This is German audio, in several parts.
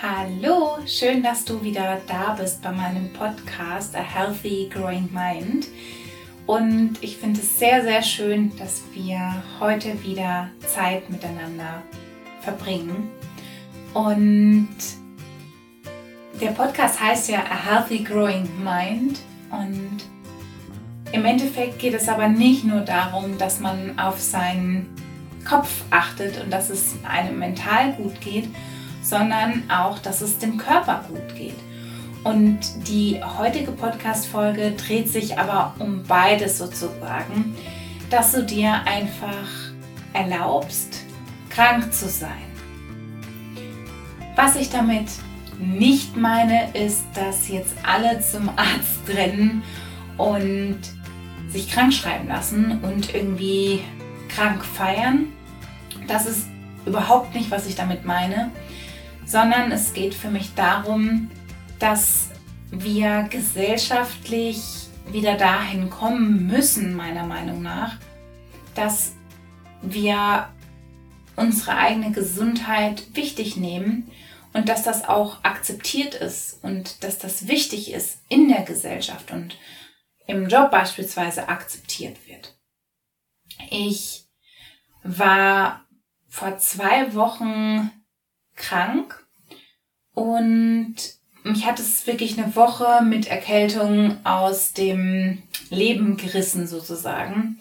Hallo, schön, dass du wieder da bist bei meinem Podcast A Healthy Growing Mind. Und ich finde es sehr, sehr schön, dass wir heute wieder Zeit miteinander verbringen. Und der Podcast heißt ja A Healthy Growing Mind. Und im Endeffekt geht es aber nicht nur darum, dass man auf seinen Kopf achtet und dass es einem mental gut geht, sondern auch, dass es dem Körper gut geht. Und die heutige Podcast-Folge dreht sich aber um beides sozusagen, dass du dir einfach erlaubst, krank zu sein. Was ich damit nicht meine, ist, dass jetzt alle zum Arzt rennen und sich krank schreiben lassen und irgendwie krank feiern. Das ist überhaupt nicht, was ich damit meine sondern es geht für mich darum, dass wir gesellschaftlich wieder dahin kommen müssen, meiner Meinung nach, dass wir unsere eigene Gesundheit wichtig nehmen und dass das auch akzeptiert ist und dass das wichtig ist in der Gesellschaft und im Job beispielsweise akzeptiert wird. Ich war vor zwei Wochen krank und mich hat es wirklich eine Woche mit Erkältung aus dem Leben gerissen sozusagen.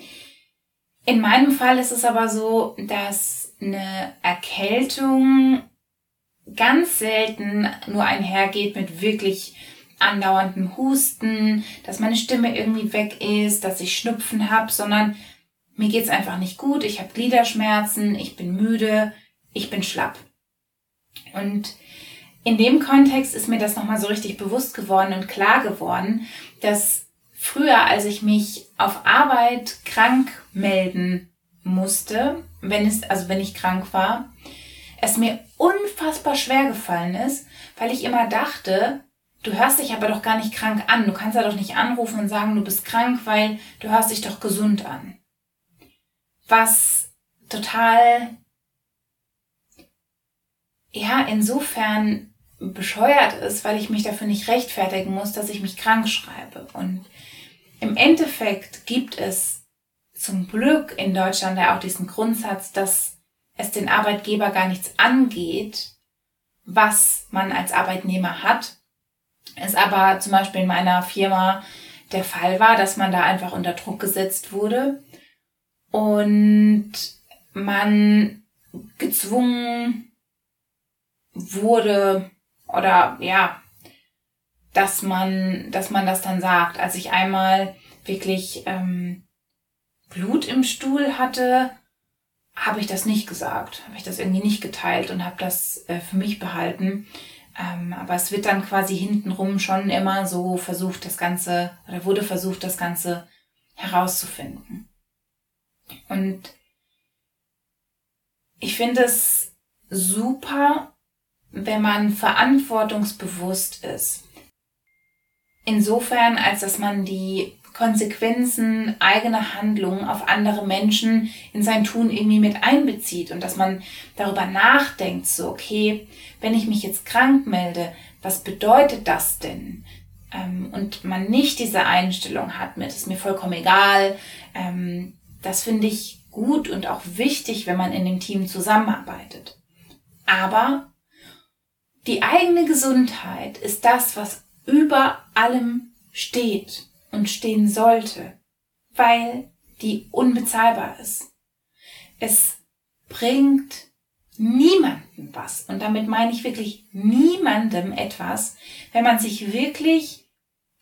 In meinem Fall ist es aber so, dass eine Erkältung ganz selten nur einhergeht mit wirklich andauernden Husten, dass meine Stimme irgendwie weg ist, dass ich Schnupfen habe, sondern mir geht's einfach nicht gut, ich habe Gliederschmerzen, ich bin müde, ich bin schlapp. Und in dem Kontext ist mir das nochmal so richtig bewusst geworden und klar geworden, dass früher, als ich mich auf Arbeit krank melden musste, wenn es, also wenn ich krank war, es mir unfassbar schwer gefallen ist, weil ich immer dachte, du hörst dich aber doch gar nicht krank an. Du kannst ja doch nicht anrufen und sagen, du bist krank, weil du hörst dich doch gesund an. Was total ja, insofern bescheuert ist, weil ich mich dafür nicht rechtfertigen muss, dass ich mich krank schreibe. Und im Endeffekt gibt es zum Glück in Deutschland ja auch diesen Grundsatz, dass es den Arbeitgeber gar nichts angeht, was man als Arbeitnehmer hat. Es aber zum Beispiel in meiner Firma der Fall war, dass man da einfach unter Druck gesetzt wurde und man gezwungen wurde oder ja, dass man, dass man das dann sagt. Als ich einmal wirklich ähm, Blut im Stuhl hatte, habe ich das nicht gesagt, habe ich das irgendwie nicht geteilt und habe das äh, für mich behalten. Ähm, aber es wird dann quasi hintenrum schon immer so versucht, das Ganze, oder wurde versucht, das Ganze herauszufinden. Und ich finde es super, wenn man verantwortungsbewusst ist. Insofern, als dass man die Konsequenzen eigener Handlungen auf andere Menschen in sein Tun irgendwie mit einbezieht und dass man darüber nachdenkt, so, okay, wenn ich mich jetzt krank melde, was bedeutet das denn? Ähm, und man nicht diese Einstellung hat mit, ist mir vollkommen egal, ähm, das finde ich gut und auch wichtig, wenn man in dem Team zusammenarbeitet. Aber die eigene Gesundheit ist das, was über allem steht und stehen sollte, weil die unbezahlbar ist. Es bringt niemandem was. Und damit meine ich wirklich niemandem etwas, wenn man sich wirklich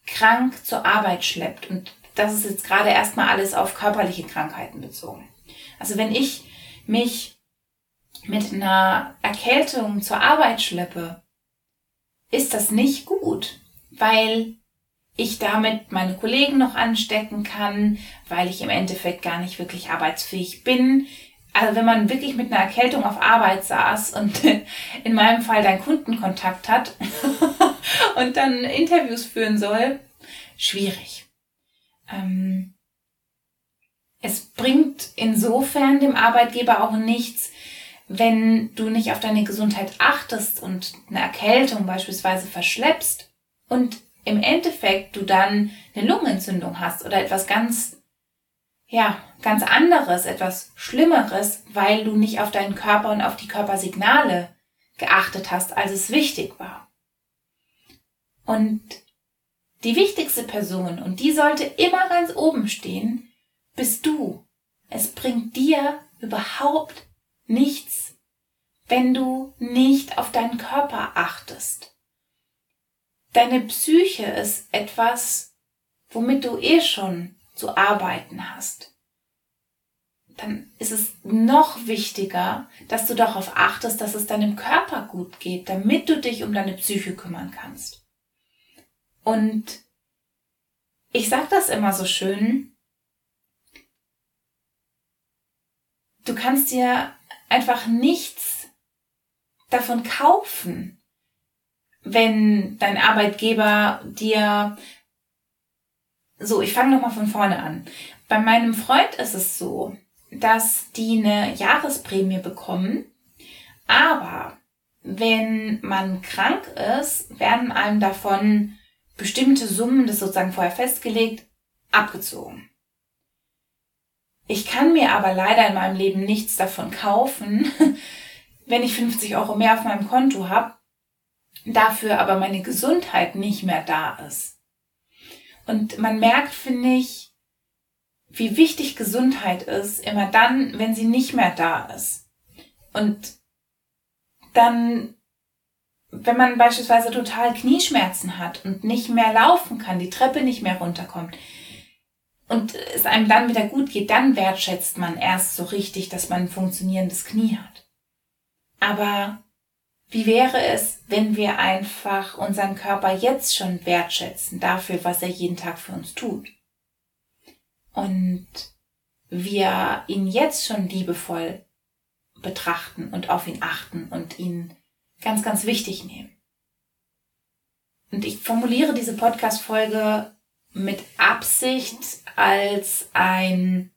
krank zur Arbeit schleppt. Und das ist jetzt gerade erstmal alles auf körperliche Krankheiten bezogen. Also wenn ich mich mit einer Erkältung zur Arbeit schleppe, ist das nicht gut, weil ich damit meine Kollegen noch anstecken kann, weil ich im Endeffekt gar nicht wirklich arbeitsfähig bin. Also wenn man wirklich mit einer Erkältung auf Arbeit saß und in meinem Fall dann Kundenkontakt hat und dann Interviews führen soll, schwierig. Ähm, es bringt insofern dem Arbeitgeber auch nichts, wenn du nicht auf deine Gesundheit achtest und eine Erkältung beispielsweise verschleppst und im Endeffekt du dann eine Lungenentzündung hast oder etwas ganz, ja, ganz anderes, etwas Schlimmeres, weil du nicht auf deinen Körper und auf die Körpersignale geachtet hast, als es wichtig war. Und die wichtigste Person, und die sollte immer ganz oben stehen, bist du. Es bringt dir überhaupt nichts, wenn du nicht auf deinen Körper achtest. Deine Psyche ist etwas, womit du eh schon zu arbeiten hast. Dann ist es noch wichtiger, dass du darauf achtest, dass es deinem Körper gut geht, damit du dich um deine Psyche kümmern kannst. Und ich sag das immer so schön, du kannst dir einfach nichts davon kaufen, wenn dein Arbeitgeber dir so, ich fange nochmal von vorne an. Bei meinem Freund ist es so, dass die eine Jahresprämie bekommen, aber wenn man krank ist, werden einem davon bestimmte Summen, das sozusagen vorher festgelegt, abgezogen. Ich kann mir aber leider in meinem Leben nichts davon kaufen, wenn ich 50 Euro mehr auf meinem Konto habe, dafür aber meine Gesundheit nicht mehr da ist. Und man merkt, finde ich, wie wichtig Gesundheit ist, immer dann, wenn sie nicht mehr da ist. Und dann, wenn man beispielsweise total Knieschmerzen hat und nicht mehr laufen kann, die Treppe nicht mehr runterkommt, und es einem dann wieder gut geht, dann wertschätzt man erst so richtig, dass man ein funktionierendes Knie hat. Aber wie wäre es, wenn wir einfach unseren Körper jetzt schon wertschätzen dafür, was er jeden Tag für uns tut? Und wir ihn jetzt schon liebevoll betrachten und auf ihn achten und ihn ganz, ganz wichtig nehmen. Und ich formuliere diese Podcast-Folge mit Absicht als ein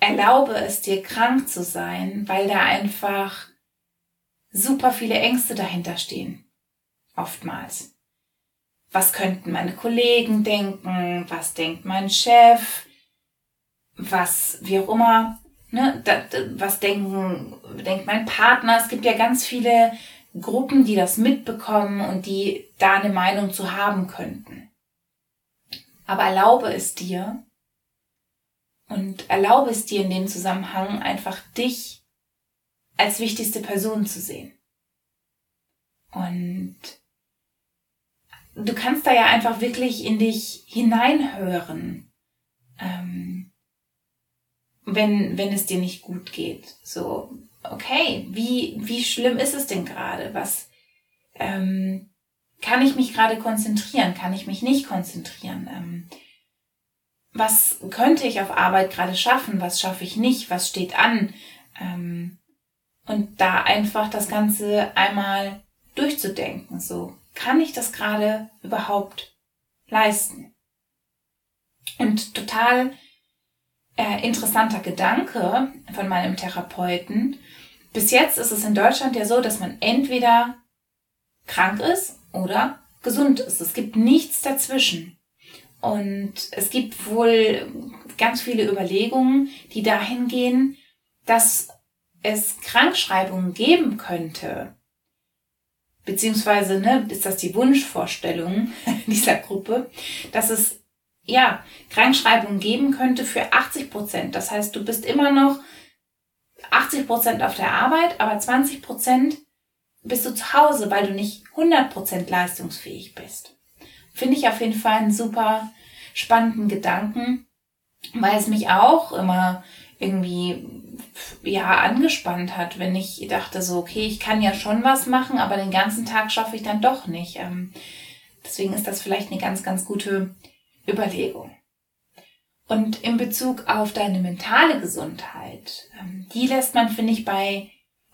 Erlaube es dir krank zu sein, weil da einfach super viele Ängste dahinter stehen. Oftmals. Was könnten meine Kollegen denken? Was denkt mein Chef? Was, wie auch immer, ne, was denken, denkt mein Partner? Es gibt ja ganz viele Gruppen, die das mitbekommen und die da eine Meinung zu haben könnten. Aber erlaube es dir und erlaube es dir in dem Zusammenhang einfach dich als wichtigste Person zu sehen. Und du kannst da ja einfach wirklich in dich hineinhören, ähm, wenn, wenn es dir nicht gut geht. So, okay, wie, wie schlimm ist es denn gerade? Was, ähm, kann ich mich gerade konzentrieren? Kann ich mich nicht konzentrieren? Ähm, was könnte ich auf Arbeit gerade schaffen? Was schaffe ich nicht? Was steht an? Ähm, und da einfach das Ganze einmal durchzudenken. So, kann ich das gerade überhaupt leisten? Und total äh, interessanter Gedanke von meinem Therapeuten. Bis jetzt ist es in Deutschland ja so, dass man entweder krank ist oder gesund ist. Es gibt nichts dazwischen. Und es gibt wohl ganz viele Überlegungen, die dahin gehen, dass es Krankschreibungen geben könnte. Beziehungsweise, ne, ist das die Wunschvorstellung dieser Gruppe, dass es ja, Krankschreibungen geben könnte für 80 Prozent. Das heißt, du bist immer noch 80 Prozent auf der Arbeit, aber 20 Prozent bist du zu Hause, weil du nicht 100% leistungsfähig bist. Finde ich auf jeden Fall einen super spannenden Gedanken, weil es mich auch immer irgendwie ja angespannt hat, wenn ich dachte so, okay, ich kann ja schon was machen, aber den ganzen Tag schaffe ich dann doch nicht. Ähm, deswegen ist das vielleicht eine ganz, ganz gute Überlegung. Und in Bezug auf deine mentale Gesundheit, ähm, die lässt man, finde ich, bei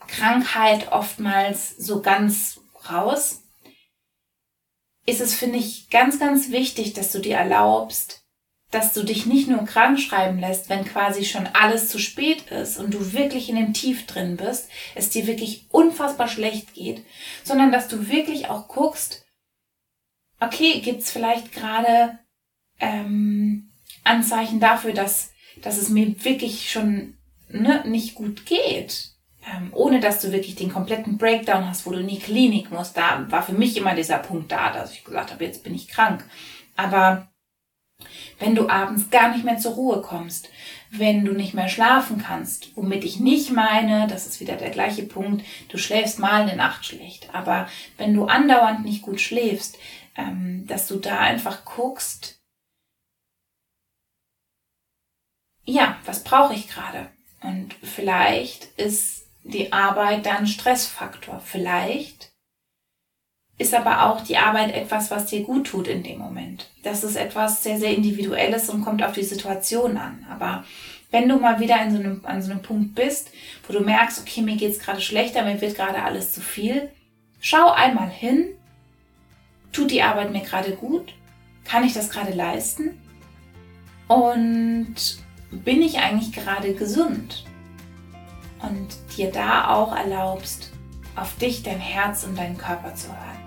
Krankheit oftmals so ganz raus, ist es, finde ich, ganz, ganz wichtig, dass du dir erlaubst, dass du dich nicht nur krank schreiben lässt, wenn quasi schon alles zu spät ist und du wirklich in dem Tief drin bist, es dir wirklich unfassbar schlecht geht, sondern dass du wirklich auch guckst, okay, gibt's vielleicht gerade ähm, Anzeichen dafür, dass, dass es mir wirklich schon ne, nicht gut geht. Ähm, ohne dass du wirklich den kompletten Breakdown hast, wo du in die Klinik musst. Da war für mich immer dieser Punkt da, dass ich gesagt habe, jetzt bin ich krank. Aber wenn du abends gar nicht mehr zur Ruhe kommst, wenn du nicht mehr schlafen kannst, womit ich nicht meine, das ist wieder der gleiche Punkt, du schläfst mal eine Nacht schlecht, aber wenn du andauernd nicht gut schläfst, ähm, dass du da einfach guckst, ja, was brauche ich gerade? Und vielleicht ist die Arbeit dann Stressfaktor. Vielleicht ist aber auch die Arbeit etwas, was dir gut tut in dem Moment. Das ist etwas sehr, sehr Individuelles und kommt auf die Situation an. Aber wenn du mal wieder in so einem, an so einem Punkt bist, wo du merkst, okay, mir geht's gerade schlechter, mir wird gerade alles zu viel, schau einmal hin, tut die Arbeit mir gerade gut? Kann ich das gerade leisten? Und bin ich eigentlich gerade gesund? Und dir da auch erlaubst, auf dich, dein Herz und deinen Körper zu hören.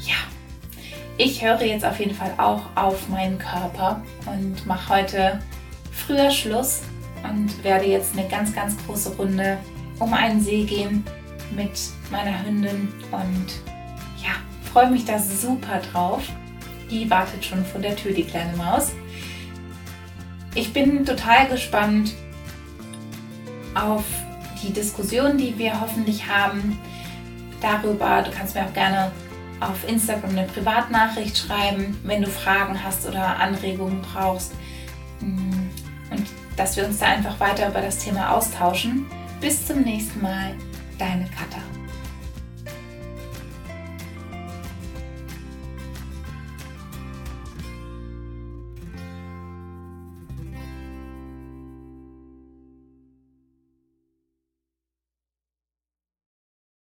Ja, ich höre jetzt auf jeden Fall auch auf meinen Körper und mache heute früher Schluss und werde jetzt eine ganz, ganz große Runde um einen See gehen mit meiner Hündin und ja, freue mich da super drauf. Die wartet schon vor der Tür, die kleine Maus. Ich bin total gespannt auf die Diskussion, die wir hoffentlich haben darüber. Du kannst mir auch gerne auf Instagram eine Privatnachricht schreiben, wenn du Fragen hast oder Anregungen brauchst. Mm, und dass wir uns da einfach weiter über das Thema austauschen. Bis zum nächsten Mal, deine Katha.